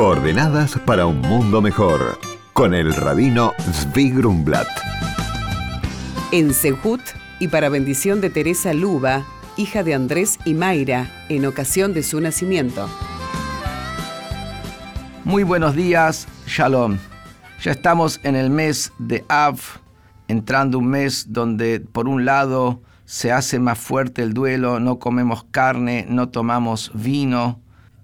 Coordenadas para un mundo mejor. Con el rabino Zvi Grumblat. En Sehut y para bendición de Teresa Luba, hija de Andrés y Mayra, en ocasión de su nacimiento. Muy buenos días, Shalom. Ya estamos en el mes de Av, entrando un mes donde por un lado se hace más fuerte el duelo, no comemos carne, no tomamos vino,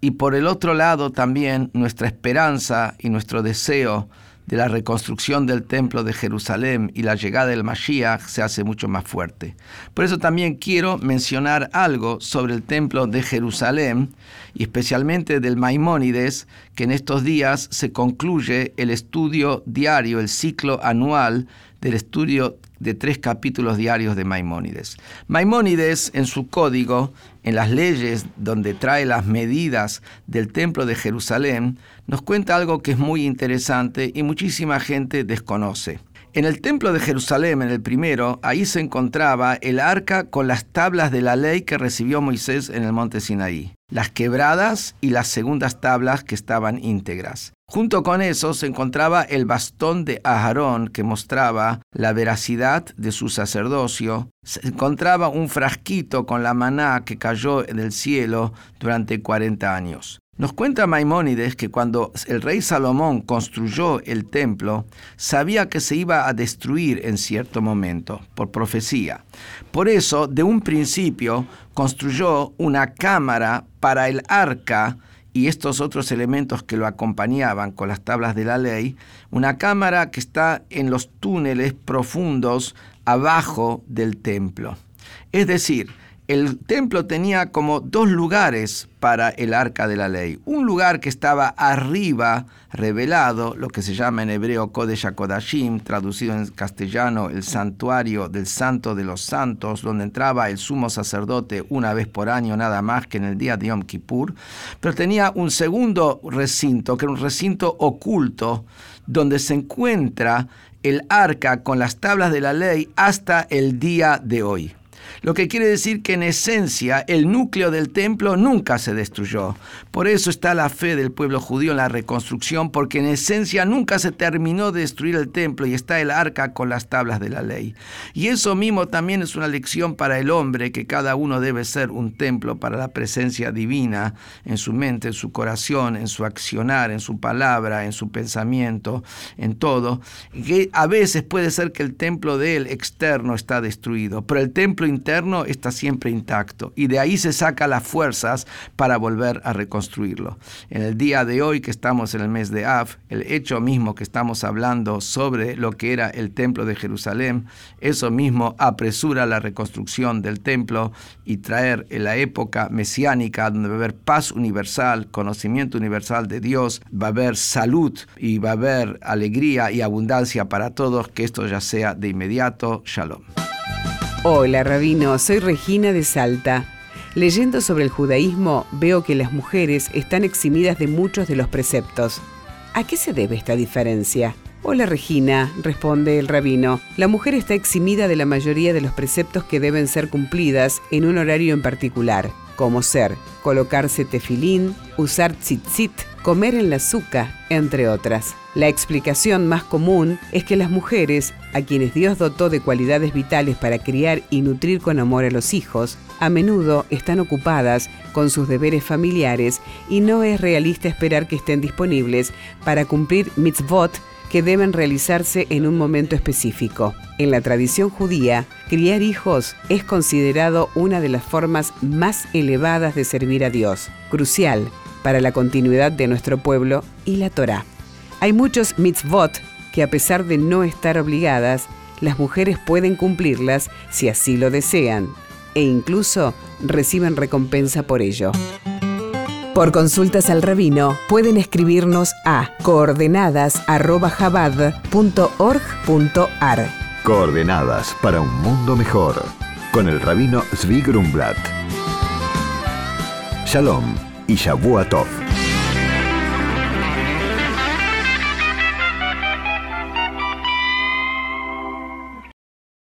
y por el otro lado también nuestra esperanza y nuestro deseo de la reconstrucción del templo de Jerusalén y la llegada del Mashiach se hace mucho más fuerte. Por eso también quiero mencionar algo sobre el templo de Jerusalén y especialmente del Maimónides, que en estos días se concluye el estudio diario, el ciclo anual del estudio de tres capítulos diarios de Maimónides. Maimónides en su código, en las leyes donde trae las medidas del templo de Jerusalén, nos cuenta algo que es muy interesante y muchísima gente desconoce. En el templo de Jerusalén, en el primero, ahí se encontraba el arca con las tablas de la ley que recibió Moisés en el monte Sinaí, las quebradas y las segundas tablas que estaban íntegras. Junto con eso se encontraba el bastón de Aarón que mostraba la veracidad de su sacerdocio. Se encontraba un frasquito con la maná que cayó del cielo durante 40 años. Nos cuenta Maimónides que cuando el rey Salomón construyó el templo, sabía que se iba a destruir en cierto momento, por profecía. Por eso, de un principio, construyó una cámara para el arca y estos otros elementos que lo acompañaban con las tablas de la ley, una cámara que está en los túneles profundos abajo del templo. Es decir, el templo tenía como dos lugares para el arca de la ley. Un lugar que estaba arriba, revelado, lo que se llama en hebreo Kodesh HaKodashim, traducido en castellano el santuario del santo de los santos, donde entraba el sumo sacerdote una vez por año nada más que en el día de Yom Kippur. Pero tenía un segundo recinto, que era un recinto oculto, donde se encuentra el arca con las tablas de la ley hasta el día de hoy. Lo que quiere decir que en esencia el núcleo del templo nunca se destruyó. Por eso está la fe del pueblo judío en la reconstrucción, porque en esencia nunca se terminó de destruir el templo y está el arca con las tablas de la ley. Y eso mismo también es una lección para el hombre, que cada uno debe ser un templo para la presencia divina en su mente, en su corazón, en su accionar, en su palabra, en su pensamiento, en todo. Que a veces puede ser que el templo de él externo está destruido, pero el templo interno está siempre intacto y de ahí se saca las fuerzas para volver a reconstruirlo. En el día de hoy que estamos en el mes de Av, el hecho mismo que estamos hablando sobre lo que era el templo de Jerusalén, eso mismo apresura la reconstrucción del templo y traer la época mesiánica donde va a haber paz universal, conocimiento universal de Dios, va a haber salud y va a haber alegría y abundancia para todos, que esto ya sea de inmediato. Shalom. Hola, Rabino, soy Regina de Salta. Leyendo sobre el judaísmo, veo que las mujeres están eximidas de muchos de los preceptos. ¿A qué se debe esta diferencia? Hola Regina, responde el rabino. La mujer está eximida de la mayoría de los preceptos que deben ser cumplidas en un horario en particular, como ser colocarse tefilín, usar tzitzit, comer en la azúcar, entre otras. La explicación más común es que las mujeres, a quienes Dios dotó de cualidades vitales para criar y nutrir con amor a los hijos, a menudo están ocupadas con sus deberes familiares y no es realista esperar que estén disponibles para cumplir mitzvot que deben realizarse en un momento específico. En la tradición judía, criar hijos es considerado una de las formas más elevadas de servir a Dios, crucial para la continuidad de nuestro pueblo y la Torá. Hay muchos mitzvot que a pesar de no estar obligadas, las mujeres pueden cumplirlas si así lo desean e incluso reciben recompensa por ello. Por consultas al rabino pueden escribirnos a coordenadas@jabad.org.ar. Coordenadas para un mundo mejor con el rabino Zvi Grumblat. Shalom y Yabuatov.